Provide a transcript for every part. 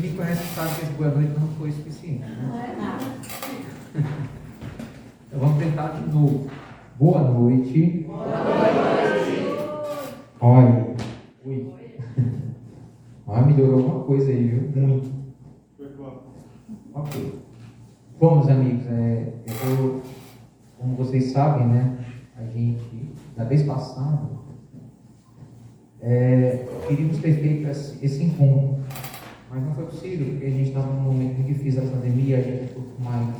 Quem me conhece sabe que esse boa noite não foi suficiente. Né? Não é nada. Então vamos tentar de novo. Boa noite. Boa noite. Olha. Ui. Ah, melhorou alguma coisa aí, viu? Muito. Ok. Bom, meus amigos, é, eu, como vocês sabem, né? A gente, da vez passada, é, queríamos ter feito esse, esse encontro, mas não foi possível, porque a gente estava num momento difícil da pandemia, a gente é um pouco mais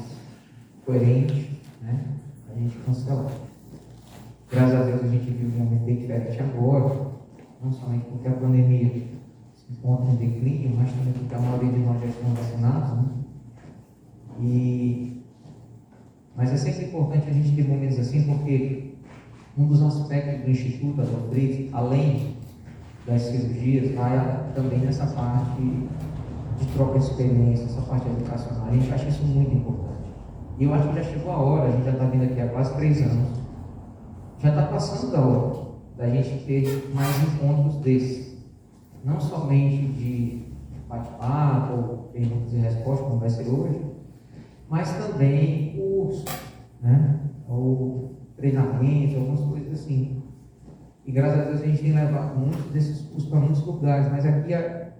coerente, né? A gente cancelou. Graças a Deus a gente vive um momento bem diferente agora, não somente porque a pandemia se encontra em declínio, mas também porque a maioria de nós já estão vacinados, né? E, mas é sempre importante a gente ter momentos assim, porque um dos aspectos do Instituto Doutrina, além das cirurgias, vai também nessa parte de troca de experiência, essa parte educacional. A gente acha isso muito importante. E eu acho que já chegou a hora, a gente já está vindo aqui há quase três anos, já está passando da hora da gente ter mais encontros desses. Não somente de bate-papo, perguntas e respostas, como vai ser hoje, mas também curso, né? ou treinamento, algumas coisas assim. E graças a Deus a gente tem levado muitos desses cursos para muitos lugares, mas aqui a,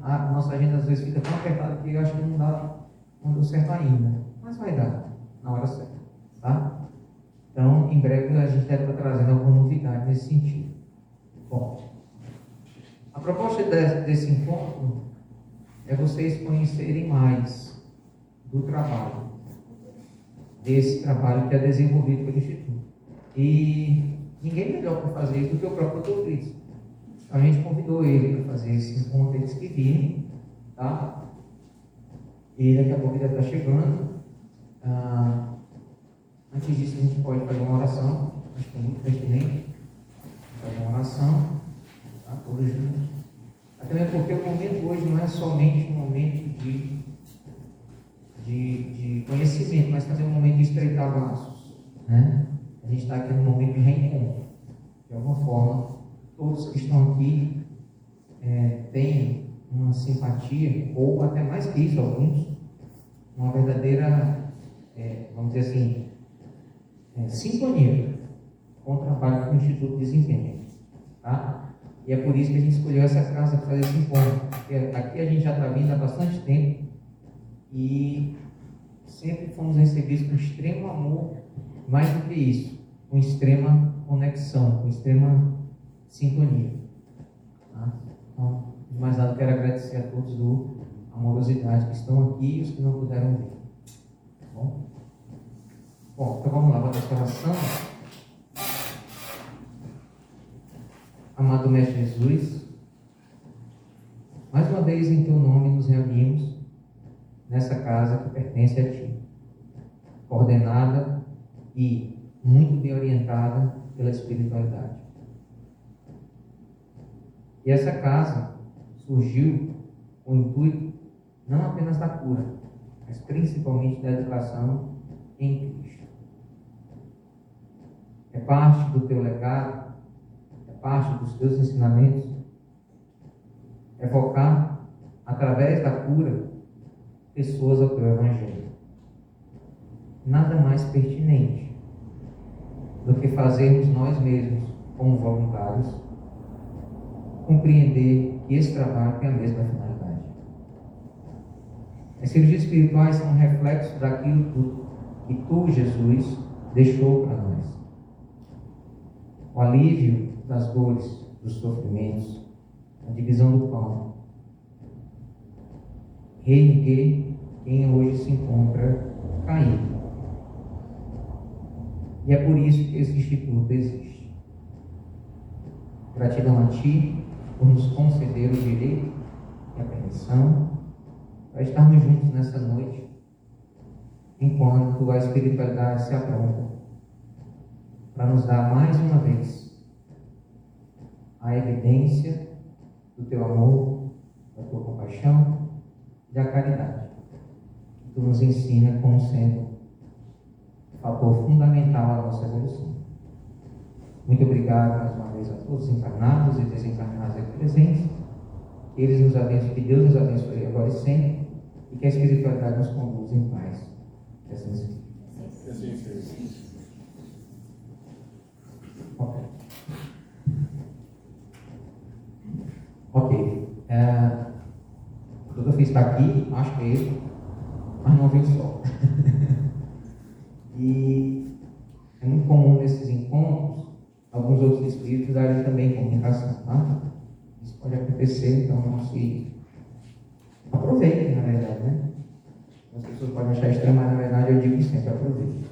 a, nossa agenda às vezes fica tão apertada que eu acho que não dá, não deu certo ainda. Mas vai dar, na hora certa. Tá? Então, em breve a gente deve estar trazendo alguma novidade nesse sentido. Bom, a proposta desse encontro é vocês conhecerem mais do trabalho, desse trabalho que é desenvolvido pelo Instituto. E ninguém melhor para fazer isso do que o próprio Dr. Cristo. A gente convidou ele para fazer esse encontro, eles que virem, tá? E daqui a pouco ele está chegando. Ah, antes disso, a gente pode fazer uma oração, acho que é muito pertinente. Fazer uma oração, tá? Todos juntos. Até porque o momento hoje não é somente um momento de de, de conhecimento, mas também um momento de estreitar laços. Né? Gente está aqui num momento de reencontro. De alguma forma, todos que estão aqui é, têm uma simpatia, ou até mais que isso, alguns, uma verdadeira, é, vamos dizer assim, é, sintonia com o trabalho que o Instituto desempenha. Tá? E é por isso que a gente escolheu essa casa para fazer esse encontro. Porque aqui a gente já está vindo há bastante tempo e sempre fomos recebidos com extremo amor, mais do que isso, com extrema conexão, com extrema sintonia. Tá? Então, de mais nada, quero agradecer a todos do Amorosidade que estão aqui e os que não puderam vir. Tá bom? Bom, então vamos lá, para a oração. Amado Mestre Jesus, mais uma vez em Teu nome nos reunimos nessa casa que pertence a Ti, coordenada e muito bem orientada pela espiritualidade. E essa casa surgiu com o intuito não apenas da cura, mas principalmente da educação em Cristo. É parte do teu legado, é parte dos teus ensinamentos, evocar através da cura pessoas ao teu Evangelho. Nada mais pertinente do que fazermos nós mesmos, como voluntários, compreender que esse trabalho tem a mesma finalidade. As cirurgias espirituais são um reflexo daquilo que tu, Jesus, deixou para nós. O alívio das dores, dos sofrimentos, a divisão do pão, reerguer quem hoje se encontra caído. E é por isso que esse instituto existe. Gratidão a Ti por nos conceder o direito e a permissão para estarmos juntos nessa noite, enquanto a espiritualidade se apronta para nos dar mais uma vez a evidência do Teu amor, da Tua compaixão da caridade. Tu nos ensina como sendo fator fundamental à nossa evolução. Muito obrigado mais uma vez a todos encarnados e desencarnados aqui presentes Que eles nos abençoem, que Deus nos abençoe agora e sempre, e que a espiritualidade nos conduza em paz. Assim seja. Assim seja. Ok. Ok. É, o doutor está aqui, acho que é ele, mas não veio só. e é muito comum nesses encontros alguns outros espíritos darem também comunicação, tá? Isso pode acontecer, então não se aproveitem, na verdade, né? As pessoas podem achar estranho, mas na verdade eu digo sempre, aproveitem.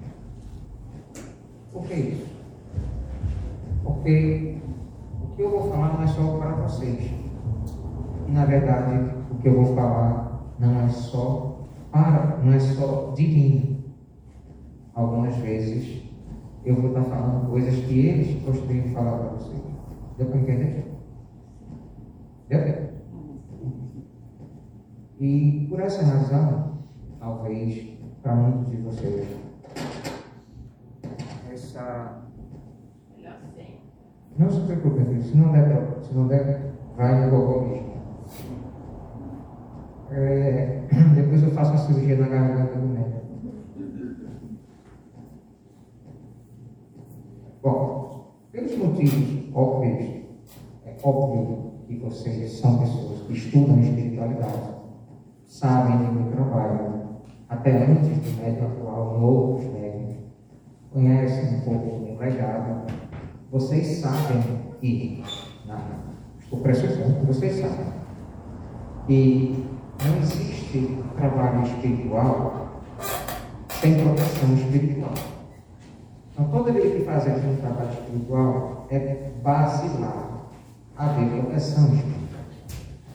Por que isso? Porque o que eu vou falar não é só para vocês. E na verdade, o que eu vou falar não é só para, não é só de mim, algumas vezes eu vou estar falando coisas que eles de falar para você. Deu para entender? Deu? E por essa razão, talvez para muitos de vocês, essa. Não se preocupe, se não der, se não der vai no gogó mesmo. É, depois eu faço uma cirurgia na garganta do médico. Bom, pelos motivos óbvios, é óbvio que vocês são pessoas que estudam espiritualidade, sabem de meu trabalho, até antes do médico atual, em outros médicos, conhecem um pouco do legado. Vocês sabem que, estou pressupondo, vocês sabem que não existe trabalho espiritual sem proteção espiritual. Então, toda vez que fazemos um trabalho espiritual, é basilar haver proteção espiritual.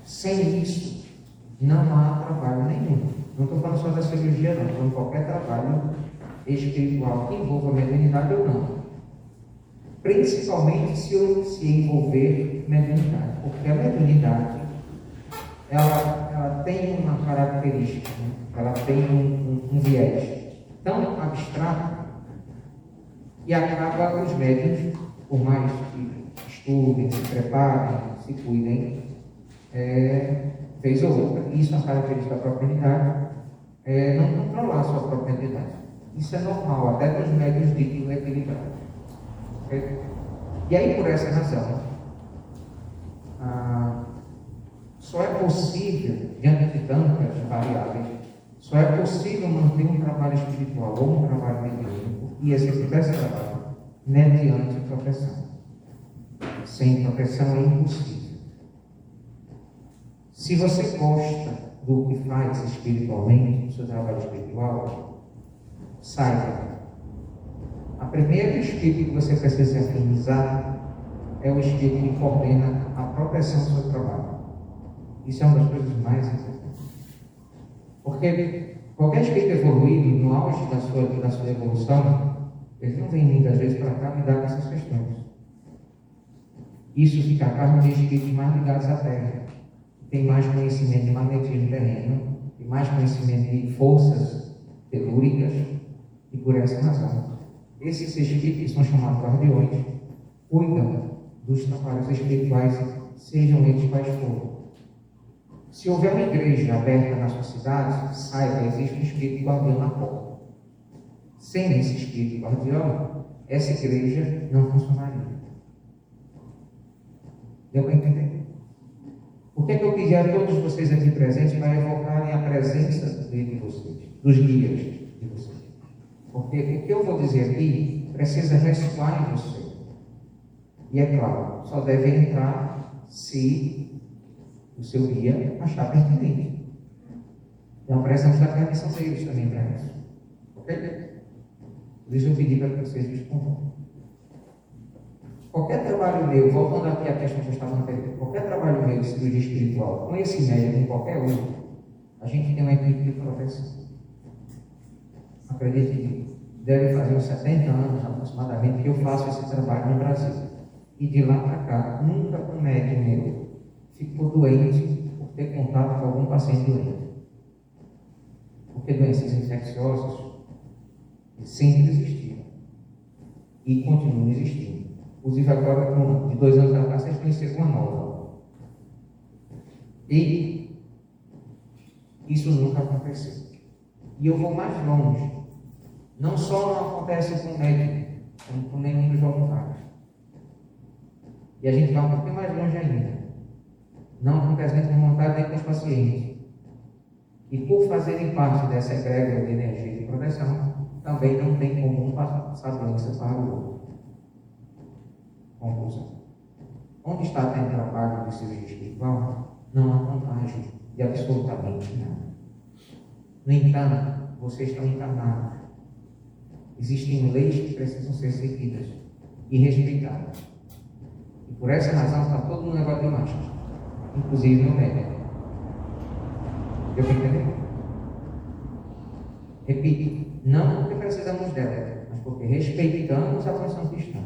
Sem isso, não há trabalho nenhum. Não estou falando só da cirurgia, não. Estou falando qualquer trabalho espiritual que envolva a mediunidade ou não. Principalmente se eu se envolver mediunidade. Porque a mediunidade, ela, ela tem uma característica, né? ela tem um, um, um viés tão abstrato e acaba os médicos, por mais que estudem, se preparem, se cuidem, é, ou outra, isso é uma característica da própria unidade, é, não controlar a sua própria entidade. Isso é normal, até dos médios de equilibrado. É, e aí, por essa razão, ah, só é possível, diante de tantas variáveis, só é possível manter um trabalho espiritual ou um trabalho mediúnico e esse trabalho mediante proteção. Sem proteção é impossível. Se você gosta do que faz espiritualmente, do seu trabalho espiritual, saiba. A primeira espírito que você precisa se afinizar é o espírito que coordena a proteção do seu trabalho. Isso é uma das coisas mais importantes. Porque Qualquer espírito evoluído, no auge da sua, da sua evolução, ele não vem muitas vezes para cá lidar com essas questões. Isso fica a cargo de espíritos mais ligados à Terra. Tem mais conhecimento de magnetismo terreno, tem mais conhecimento de forças telúricas, e por essa razão. Esses espíritos são chamados guardiões cuidam dos trabalhos espirituais, sejam eles quais forem. Se houver uma igreja aberta na sua cidade, saiba, existe um espírito guardião na porta. Sem esse espírito guardião, essa igreja não funcionaria. Deu para entender? Por que, é que eu pedi a todos vocês aqui presentes para evocarem a presença de vocês, dos guias de vocês? Porque o que eu vou dizer aqui precisa ressoar em você. E é claro, só deve entrar se o seu guia achar pertinente. Então precisamos da permissão deles também para isso. Ok? Por isso eu pedi para que vocês respondam. Qualquer trabalho meu, voltando aqui à questão que eu estava anterior, qualquer trabalho meu de cirurgia espiritual, com esse médico, com qualquer outro, a gente tem uma equipe de proteção. Acredite, deve fazer uns 70 anos aproximadamente que eu faço esse trabalho no Brasil. E de lá para cá, nunca um médico meu ficou doente por ter contato com algum paciente doente. Porque doenças infecciosas sempre existiram e continuam existindo. Inclusive agora, de dois anos atrás, vocês conheceram uma nova. E isso nunca aconteceu. E eu vou mais longe. Não só não acontece com o médico, como com nenhum dos voluntários. E a gente vai um pouquinho mais longe ainda. Não acontece nem com vontade nem com os pacientes. E por fazerem parte dessa egrégora de energia de proteção, também não tem como um passar doença para o outro. Conclusão. Onde está tendo trabalho de cirurgia espiritual, não há contágio de absolutamente nada. No entanto, vocês estão encarnados. Existem leis que precisam ser seguidas e respeitadas. E por essa razão está todo mundo negócio de máscara, inclusive o médico. Deu para entender? Repito, não porque precisamos dela, mas porque respeitamos a função cristã.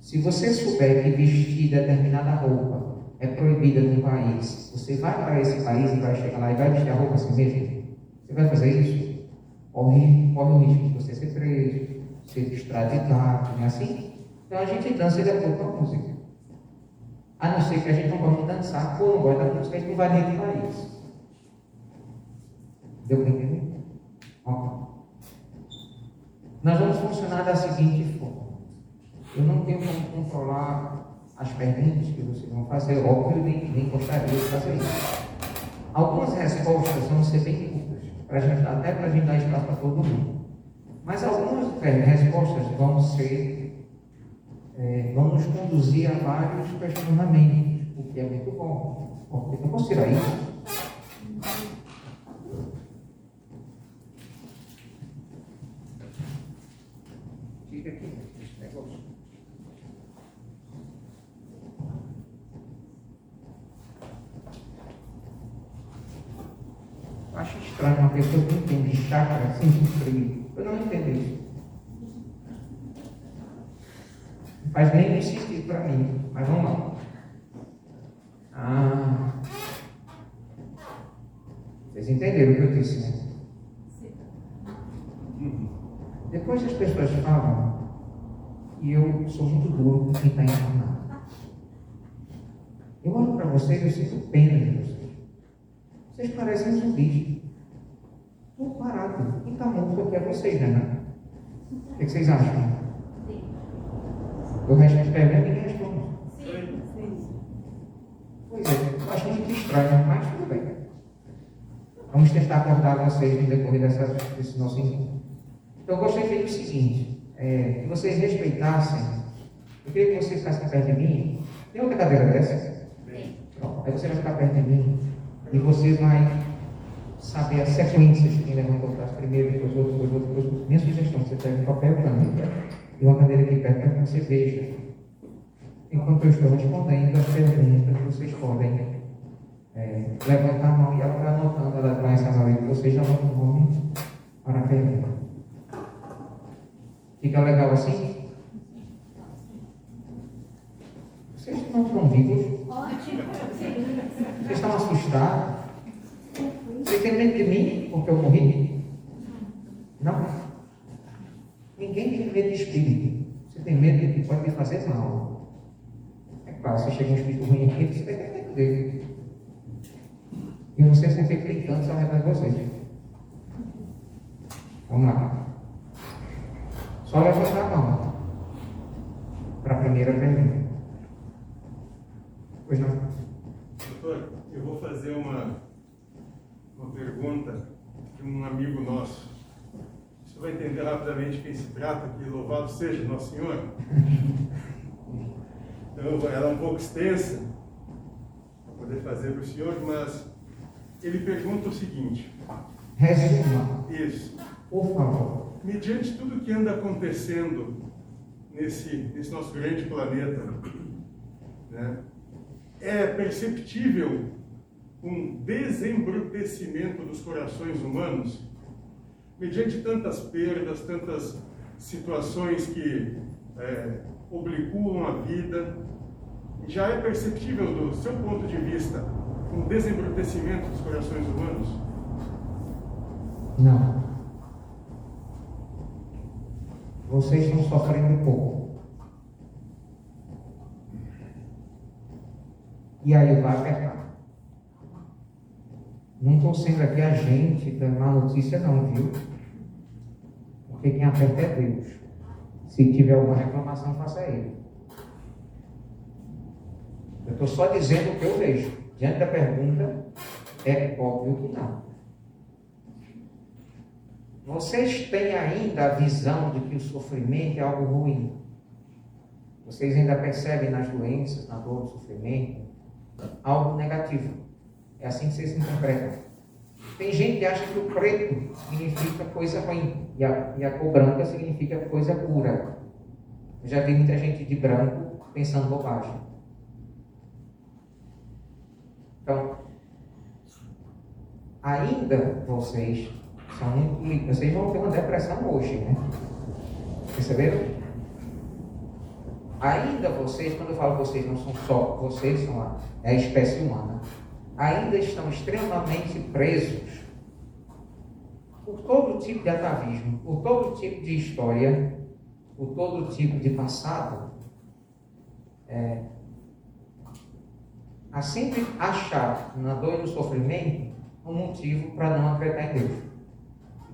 Se você souber que vestir determinada roupa é proibida num país, você vai para esse país e vai chegar lá e vai vestir a roupa assim mesmo? Você vai fazer isso? Corre, corre o risco de você ser preso, ser extraditado, não é assim? Então a gente dança de acordo com a música. A não ser que a gente não goste de dançar ou não gosta da música, a gente não vai dentro do país. Deu para entender? Ó. Nós vamos funcionar da seguinte forma. Eu não tenho como controlar as perguntas que vocês vão fazer, óbvio, nem, nem gostaria de fazer isso. Algumas respostas vão ser bem curtas, pra gente, até para a gente dar espaço para todo mundo. Mas algumas é, respostas vão ser, é, vão nos conduzir a vários questionamentos, o que é muito bom. Porque não posso tirar isso. Fica aqui, esse negócio. Acho estranho uma pessoa que entende chácara assim de frio. Eu não entendo isso. Não faz nem sentido para mim. Mas vamos lá. Ah. Vocês entenderam o que eu disse, né? Depois as pessoas falam e eu sou muito duro com quem está encarnado. Eu olho para vocês e sinto pena de vocês. Vocês parecem zumbis. Estou parado. Quem está morto aqui é vocês, né? O que vocês acham? Eu respondo pergunta e ninguém responde. Pois é, acho muito estranho, mas tudo bem. Vamos tentar acordar vocês no decorrer desse nosso encontro. Então, eu gostaria de o seguinte: é, que vocês respeitassem. Eu queria que vocês ficassem perto de mim. Tem uma cadeira dessa? Pronto. Aí você vai ficar perto de mim. E você vai saber a sequência de quem levantou o braço primeiro, depois outro, depois outro, depois outro. Minha sugestão, você pega um papel caneta e uma cadeira aqui perto para que você veja. Enquanto eu estou respondendo as perguntas, vocês podem é, levantar a mão e ela vai anotando, ela vai essa mão e você já anota o nome para a pergunta. Fica legal assim? Vocês estão vivos? Ótimo. Vocês estão assustados? Você tem medo de mim porque eu morri? Não. Ninguém tem medo de espírito. Você tem medo de que pode me fazer mal. É claro, se chega um espírito ruim aqui, você vai ter dele. E se eu fico gritando ao redor de vocês. Vamos lá. Só levantar a mão para a primeira pergunta. Pois não. Doutor, eu vou fazer uma, uma pergunta de um amigo nosso. Você vai entender rapidamente quem se trata, que louvado seja Nosso Senhor. então, ela é um pouco extensa para poder fazer para o senhor, mas ele pergunta o seguinte. Resuma. Isso. Por favor. Mediante tudo que anda acontecendo nesse, nesse nosso grande planeta, né, é perceptível um desembrutecimento dos corações humanos, mediante tantas perdas, tantas situações que é, a vida, já é perceptível do seu ponto de vista um desembrutecimento dos corações humanos? Não. Vocês estão sofrendo pouco. E aí vai apertar. Não estou sendo aqui a gente dando má notícia não, viu? Porque quem aperta é Deus. Se tiver alguma reclamação, faça ele. Eu estou só dizendo o que eu vejo. Diante da pergunta, é óbvio que não. Vocês têm ainda a visão de que o sofrimento é algo ruim. Vocês ainda percebem nas doenças, na dor, no sofrimento, algo negativo. É assim que vocês interpretam. Tem gente que acha que o preto significa coisa ruim e a, e a cor branca significa coisa pura. Eu já vi muita gente de branco pensando bobagem. Então, ainda vocês são. Vocês vão ter uma depressão hoje, né? Perceberam? Ainda vocês, quando eu falo vocês, não são só vocês, são a, é a espécie humana, ainda estão extremamente presos por todo tipo de atavismo, por todo tipo de história, por todo tipo de passado. É, a sempre achar na dor e no sofrimento um motivo para não acreditar em Deus.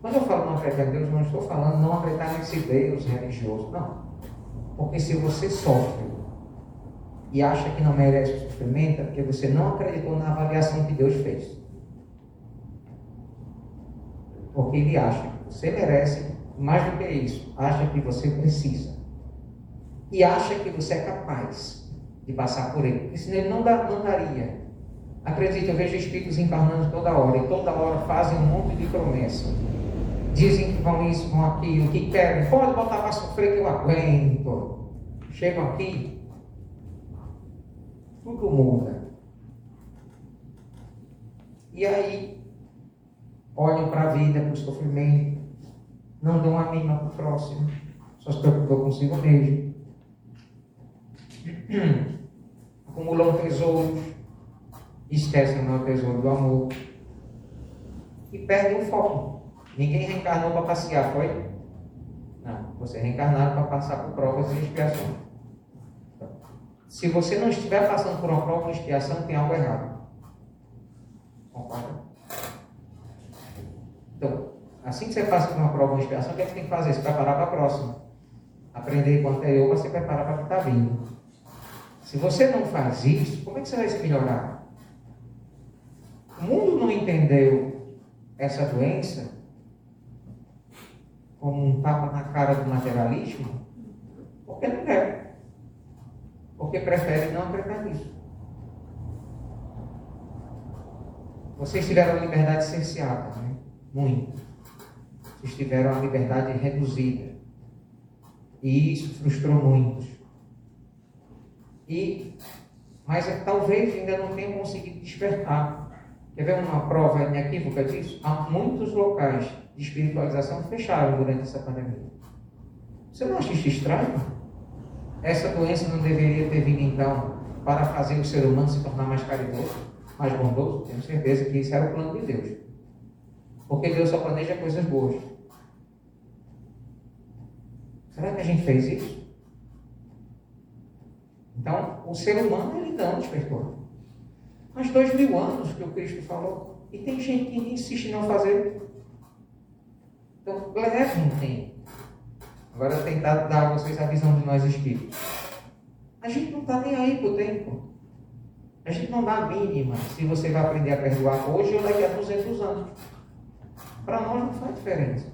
Quando eu falo não acreditar em Deus, não estou falando não acreditar nesse Deus religioso, não. Porque se você sofre e acha que não merece o sofrimento, é porque você não acreditou na avaliação que Deus fez. Porque ele acha que você merece mais do que isso, acha que você precisa. E acha que você é capaz de passar por ele. Senão ele não, dá, não daria. Acredite, eu vejo espíritos encarnando toda hora e toda hora fazem um monte de promessas. Dizem que vão isso, vão aquilo, que querem. Pode botar para sofrer que eu aguento. Chegam aqui, tudo muda. E aí, olham para a vida, para o sofrimento, não dão a mínima para o próximo, só se preocupam consigo mesmo. acumulam tesouros, esquecem o tesouro do amor e perdem o foco. Ninguém reencarnou para passear, foi? Não, você reencarnaram para passar por provas e expiação. Se você não estiver passando por uma prova de expiação, tem algo errado. Concorda? Então, assim que você passa por uma prova de expiação, o que, é que tem que fazer? Se preparar para a próxima. Aprender com o anterior para se preparar para o que está vindo. Se você não faz isso, como é que você vai se melhorar? O mundo não entendeu essa doença como um tapa na cara do materialismo, porque não quer. Porque prefere não acreditar nisso. Vocês tiveram a liberdade cerceada, né? Muito. Vocês tiveram a liberdade reduzida. E isso frustrou muitos. E, mas é, talvez ainda não tenha conseguido despertar. Quer ver uma prova inequívoca disso? Há muitos locais de espiritualização fecharam durante essa pandemia. Você não acha isso estranho? Essa doença não deveria ter vindo então para fazer o ser humano se tornar mais caridoso, mais bondoso? Tenho certeza que isso era o plano de Deus. Porque Deus só planeja coisas boas. Será que a gente fez isso? Então, o ser humano, ele não despertou. Mas dois mil anos que o Cristo falou, e tem gente que insiste em não fazer. Então, leve um tempo. Agora, tentar dar a vocês a visão de nós espíritos. A gente não está nem aí para o tempo. A gente não dá a mínima se você vai aprender a perdoar hoje ou daqui a 200 anos. Para nós não faz diferença.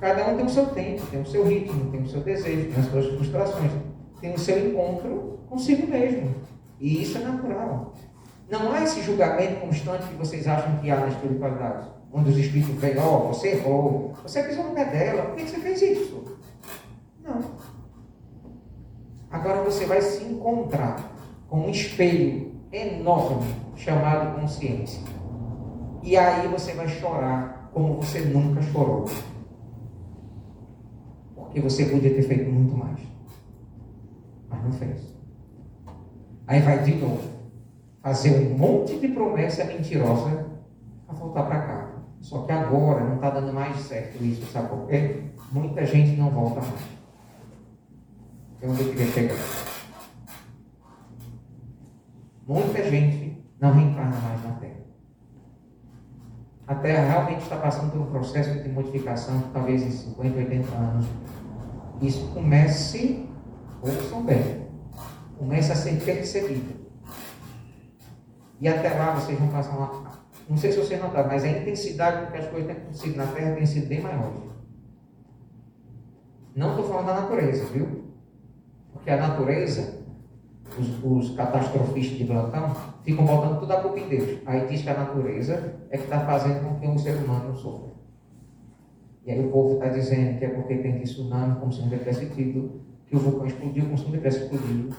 Cada um tem o seu tempo, tem o seu ritmo, tem o seu desejo, tem as suas frustrações, tem o seu encontro consigo mesmo. E isso é natural. Não há esse julgamento constante que vocês acham que há na espiritualidade, onde os espíritos veem, ó, oh, você errou, você pisou no pé dela, por que você fez isso? Não. Agora você vai se encontrar com um espelho enorme chamado consciência. E aí você vai chorar como você nunca chorou. Porque você podia ter feito muito mais. Mas não fez. Aí vai de novo fazer um monte de promessa mentirosa para voltar para cá. Só que agora não está dando mais certo isso, sabe por quê? Muita gente não volta mais. É onde eu queria chegar. Muita gente não reencarna mais na Terra. A Terra realmente está passando por um processo de modificação, talvez em 50, 80 anos. Isso comece, ouçam bem, comece a ser percebido. E até lá vocês vão passar uma. Não sei se vocês notaram, mas a intensidade com que as coisas têm acontecido na Terra tem sido bem maior. Não estou falando da natureza, viu? Porque a natureza, os, os catastrofistas de plantão, ficam botando tudo a culpa em Deus. Aí diz que a natureza é que está fazendo com que o ser humano não sofra. E aí o povo está dizendo que é porque tem tsunami, como se não tivesse tido, que o vulcão explodiu, como se não tivesse explodido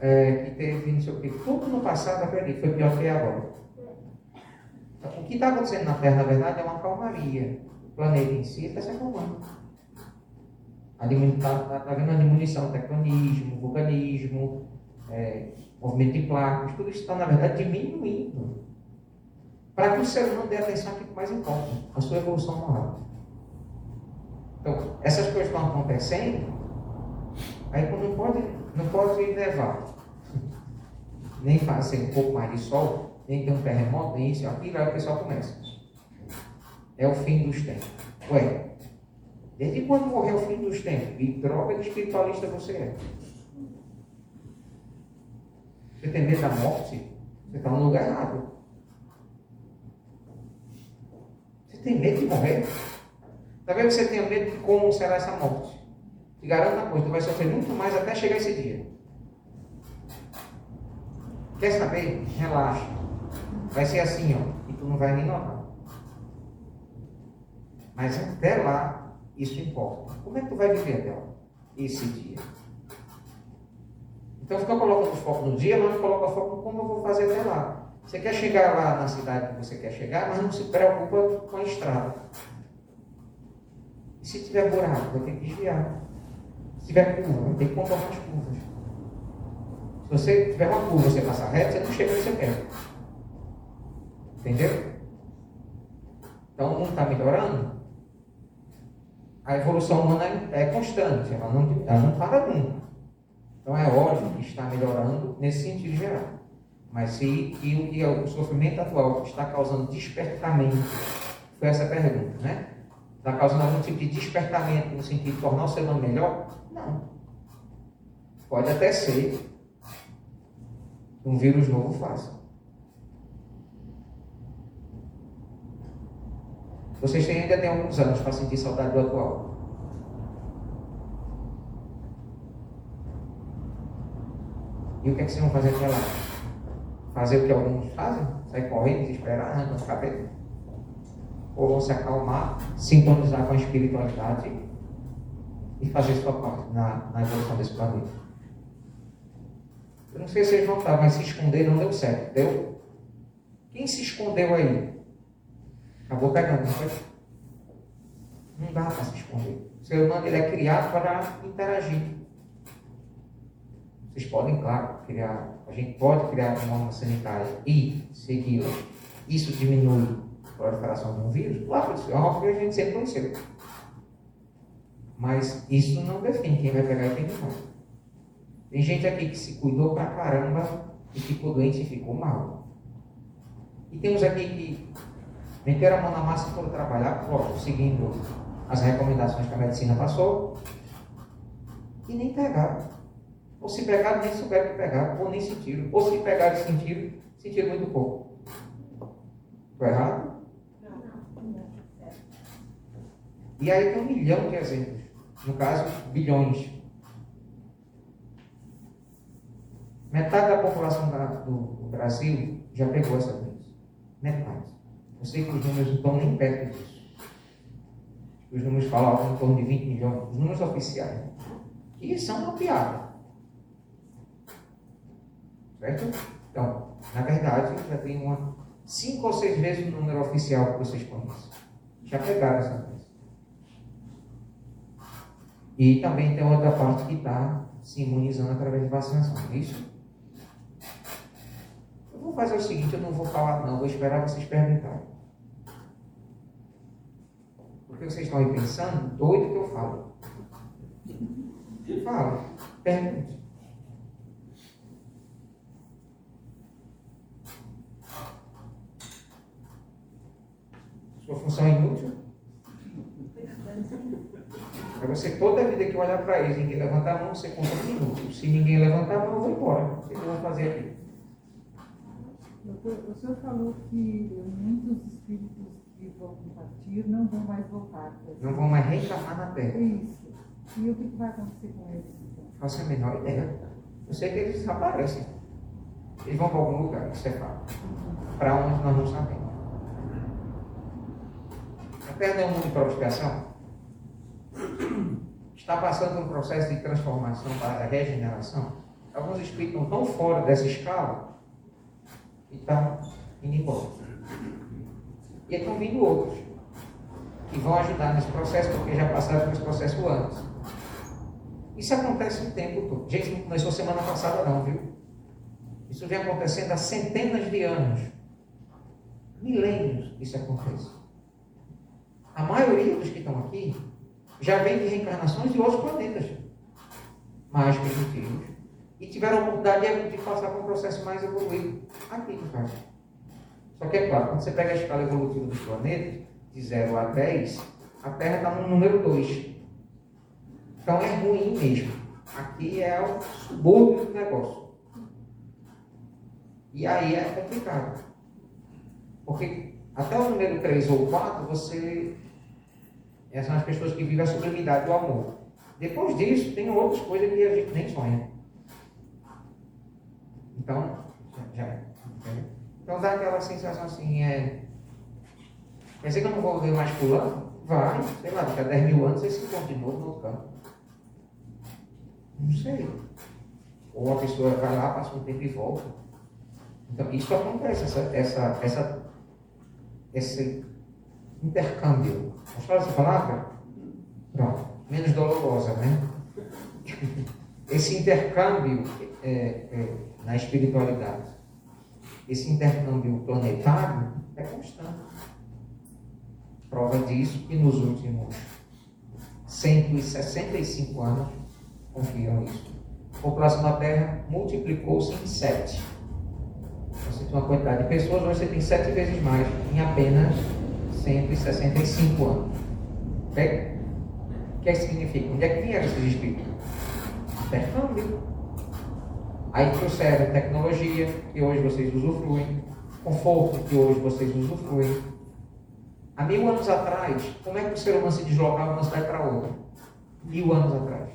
é, que teve não sei o quê. Tudo no passado, acredito, foi pior que agora. Então, o que está acontecendo na Terra, na verdade, é uma calmaria. O planeta em si está se acalmando. Está tá, tá uma diminuição, tectonismo, vulcanismo, é, movimento de placas, tudo isso está, na verdade, diminuindo. Para que o ser humano dê atenção àquilo que mais importa, a sua evolução moral. Então, essas coisas estão acontecendo, aí não pode não pode levar. Nem fazer um pouco mais de sol, nem ter um terremoto, nem isso, aquilo, aí o pessoal começa. É o fim dos tempos. Ué, desde quando morreu o fim dos tempos? E droga de espiritualista você é? Você tem medo da morte? Você está no lugar errado. Você tem medo de morrer? Talvez você tenha medo de como será essa morte. Te garanto uma coisa, tu vai sofrer muito mais até chegar esse dia. Quer saber? Relaxa. Vai ser assim, ó. E tu não vai nem notar. Mas até lá, isso importa. Como é que tu vai viver até lá? Esse dia. Então fica colocando foco no dia, mas não coloca foco no como eu vou fazer até lá. Você quer chegar lá na cidade que você quer chegar, mas não se preocupa com a estrada. E se tiver buraco, vai ter que desviar. Se tiver curva, tem que contornar as curvas. Se você tiver uma curva você passar reto, você não chega onde você quer. Entendeu? Então o mundo está melhorando. A evolução humana é constante, ela não, ela não para nunca. Então é óbvio que está melhorando nesse sentido geral. Mas se e, e o sofrimento atual está causando despertamento, foi essa a pergunta, né? Está causando algum tipo de despertamento no sentido de tornar o ser humano melhor? Não. Pode até ser um vírus novo faça. Vocês têm, ainda têm alguns anos para sentir saudade do atual. E o que é que vocês vão fazer até lá? Fazer o que alguns fazem? Sair correndo, desesperar, arrancando os cabelos? Ou vão se acalmar, sintonizar com a espiritualidade e fazer sua parte na, na evolução desse planeta. Eu não sei se vocês notaram, mas se esconder não deu certo. Deu? Quem se escondeu aí? Acabou pegando, não dá para se esconder. O ser humano ele é criado para interagir. Vocês podem, claro, criar. A gente pode criar uma norma sanitária e segui-la. Isso diminui a proliferação de um vírus? Claro, é uma coisa que a gente sempre conheceu. Mas isso não define quem vai pegar e quem não. Tem gente aqui que se cuidou pra caramba e ficou doente e ficou mal. E temos aqui que meteram a mão na massa e foram trabalhar, seguindo as recomendações que a medicina passou, e nem pegaram. Ou se pegaram, nem souberam que pegaram, ou nem sentiram. Ou se pegaram e sentiram, sentiram muito pouco. Estou errado? E aí tem um milhão de exemplos. No caso, bilhões. Metade da população do, Brasil já pegou essa doença. Metade. Eu sei que os números não estão nem perto disso. Os números falavam em torno de 20 milhões, os números oficiais. E são uma piada. Certo? Então, na verdade, já tem uma cinco ou seis vezes o número oficial que vocês conhecem. Já pegaram essa doença. E também tem outra parte que está se imunizando através de vacinação. É isso? Vou fazer o seguinte, eu não vou falar não, vou esperar vocês perguntarem. Porque vocês estão aí pensando, doido que eu falo. Fala, pergunte. Sua função é inútil? É você toda a vida que olhar para eles, ninguém levantar a mão, você conta um minuto. Se ninguém levantar a mão, eu vou embora. O que eu vou fazer aqui? Doutor, o senhor falou que muitos espíritos que vão partir não vão mais voltar. Não vão mais reencarnar na Terra. Isso. E o que vai acontecer com eles? Então? Faço a menor ideia. Eu sei que eles desaparecem. Eles vão para algum lugar, isso é fato. Para onde nós não sabemos. A Terra é um mundo de prosperação está passando por um processo de transformação para a regeneração, alguns espíritos estão tão fora dessa escala e estão indo embora. E estão vindo outros que vão ajudar nesse processo, porque já passaram por esse processo antes. Isso acontece o tempo todo. Gente, não começou semana passada não, viu? Isso vem acontecendo há centenas de anos. Milênios isso acontece. A maioria dos que estão aqui já vem de reencarnações de outros planetas mais primitivos e tiveram a oportunidade de passar por um processo mais evoluído aqui no caso. Só que é claro, quando você pega a escala evolutiva dos planetas, de 0 a 10, a Terra está no número 2. Então é ruim mesmo. Aqui é o subúrbio do negócio. E aí é complicado. Porque até o número 3 ou 4 você essas são as pessoas que vivem a sublimidade do amor. Depois disso, tem outras coisas que a gente nem sonha. Então, já, Então dá aquela sensação assim, é. Quer dizer que eu não vou ver mais fulano? Vai, sei lá, daqui a 10 mil anos esse continua no outro campo. Não sei. Ou a pessoa vai lá, passa um tempo e volta. Então, isso acontece, essa, essa, essa, esse intercâmbio. Vamos falar essa palavra? Pronto. Menos dolorosa, né? Esse intercâmbio é, é, na espiritualidade, esse intercâmbio planetário é constante. Prova disso que nos últimos 165 anos, confiam nisso, a população da Terra multiplicou-se em sete. Você tem uma quantidade de pessoas, hoje você tem sete vezes mais em apenas 165 anos. Ok? O é que significa? Onde é que vieram esses espíritos? Intercâmbio. Aí trouxeram tecnologia, que hoje vocês usufruem, conforto, que hoje vocês usufruem. Há mil anos atrás, como é que o ser humano se deslocava de uma cidade para outra? Mil anos atrás.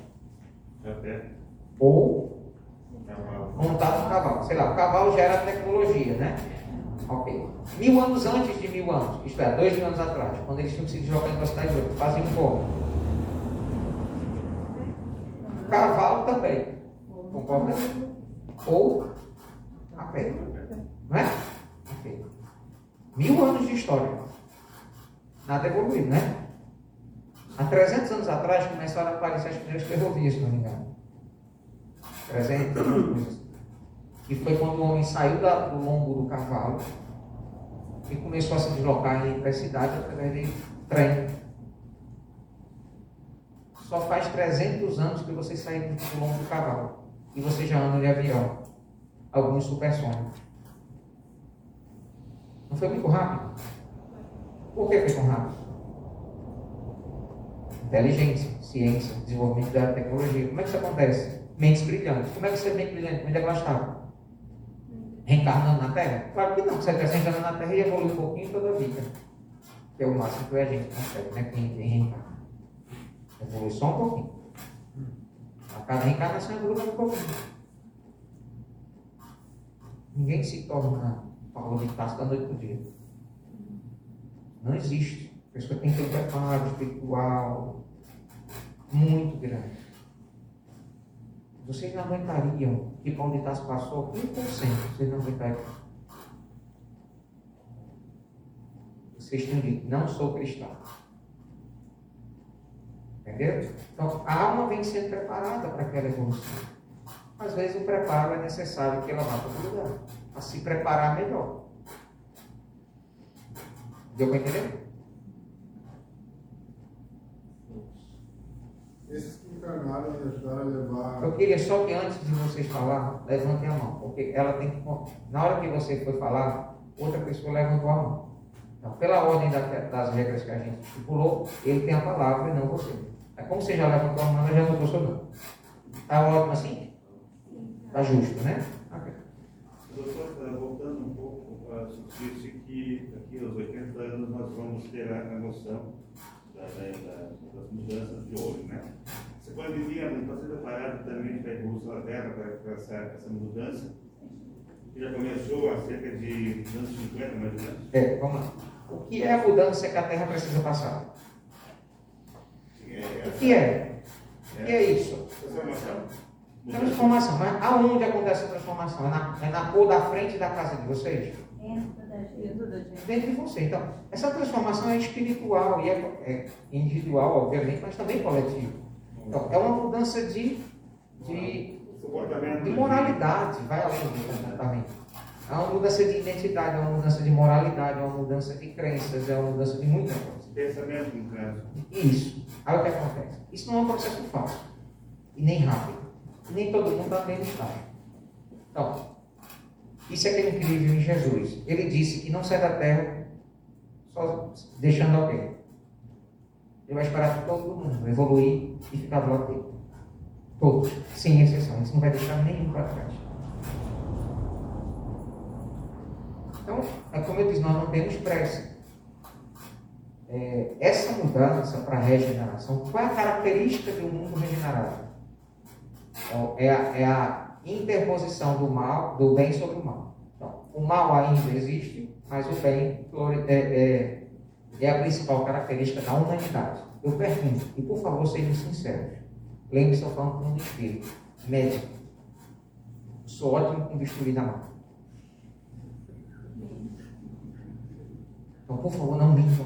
Ou montado no cavalo. Sei lá, o cavalo já era tecnologia, né? Ok. Mil anos antes de mil anos, isto é, dois mil anos atrás, quando eles tinham que se deslocar em cidade de outra, faziam como? Cavalo também. Concorda? Ou a pé. Não é? Mil anos de história. Nada evoluído, né? Há 300 anos atrás começaram a aparecer as primeiras ferrovias, se não me engano. 300 anos e foi quando o homem saiu da, do lombo do cavalo e começou a se deslocar entre as cidades através de trem. Só faz 300 anos que vocês saíram do lombo do cavalo e vocês já andam de avião, alguns supersônicos. Não foi muito rápido? Por que foi tão rápido? Inteligência, ciência, desenvolvimento da tecnologia. Como é que isso acontece? Mentes brilhantes. Como é que você é mente brilhante? Ela estava? reencarnando na Terra? Claro que não. Se ele reencarnando na Terra, ia evoluir um pouquinho toda a vida. Que é o máximo que a gente consegue, né? Quem reencarna. Evolui só um pouquinho. A cada reencarnação evolui um pouquinho. Ninguém se torna Tarso da noite para o dia. Não existe. A pessoa tem que ter um preparo espiritual muito grande. Vocês não aguentariam que Paulo de Tarso passou 1%, vocês não aguentariam. Vocês tinham dito, não sou cristão. Entendeu? Então, a alma vem sendo preparada para aquela evolução. Às vezes o preparo é necessário que ela vá para outro lugar. A se preparar melhor. Deu para entender? Esses que encarnaram e ajudaram a levar. Eu queria só que antes de vocês falar, levantem a mão. Porque ela tem que. Na hora que você for falar, outra pessoa levantou a mão. Então, pela ordem das regras que a gente estipulou, ele tem a palavra e não você. É como você já levantou a mão, já não gostou não. Está ótimo assim? Está justo, né? Okay. Doutor, voltando um pouco, uh, disse que daqui aos 80 anos nós vamos ter a, noção da, da, das mudanças de hoje, né? Você poderia estar sendo preparado também para a evolução da Terra, para essa, essa mudança? Que já começou há cerca de anos 50, mais ou menos? É, vamos lá. O que é a mudança que a Terra precisa passar? É, o que é? O que é isso? Transformação? Transformação. Mas aonde acontece a transformação? É na, é na cor da frente da casa de vocês? Dentro da gente. Dentro de você. Então, essa transformação é espiritual e é, é individual, obviamente, mas também coletiva. Então, é uma mudança de, de, de moralidade, vai além do comportamento. É uma mudança de identidade, é uma mudança de moralidade, é uma mudança de crenças, é uma mudança de muita coisa. Pensamento, no caso. Isso. Aí o que acontece? Isso não é um processo fácil e nem rápido. E nem todo mundo está bem estágio. Então, isso é que é incrível em Jesus. Ele disse que não sai da terra só deixando alguém. Ele vai esperar todo mundo evoluir e ficar do lado dele. Todos, sem exceção. Isso não vai deixar nenhum para trás. Então, é como eu disse, nós não temos pressa. É, essa mudança para a regeneração, qual é a característica um mundo regenerado? Então, é, a, é a interposição do mal, do bem sobre o mal. Então, o mal ainda existe, mas o bem é, é, é a principal característica da humanidade. Eu pergunto, e por favor sejam sinceros. Lembre-se, eu falando com um espírito, médico. Sou ótimo com bisturi na mão. Então, por favor, não mintam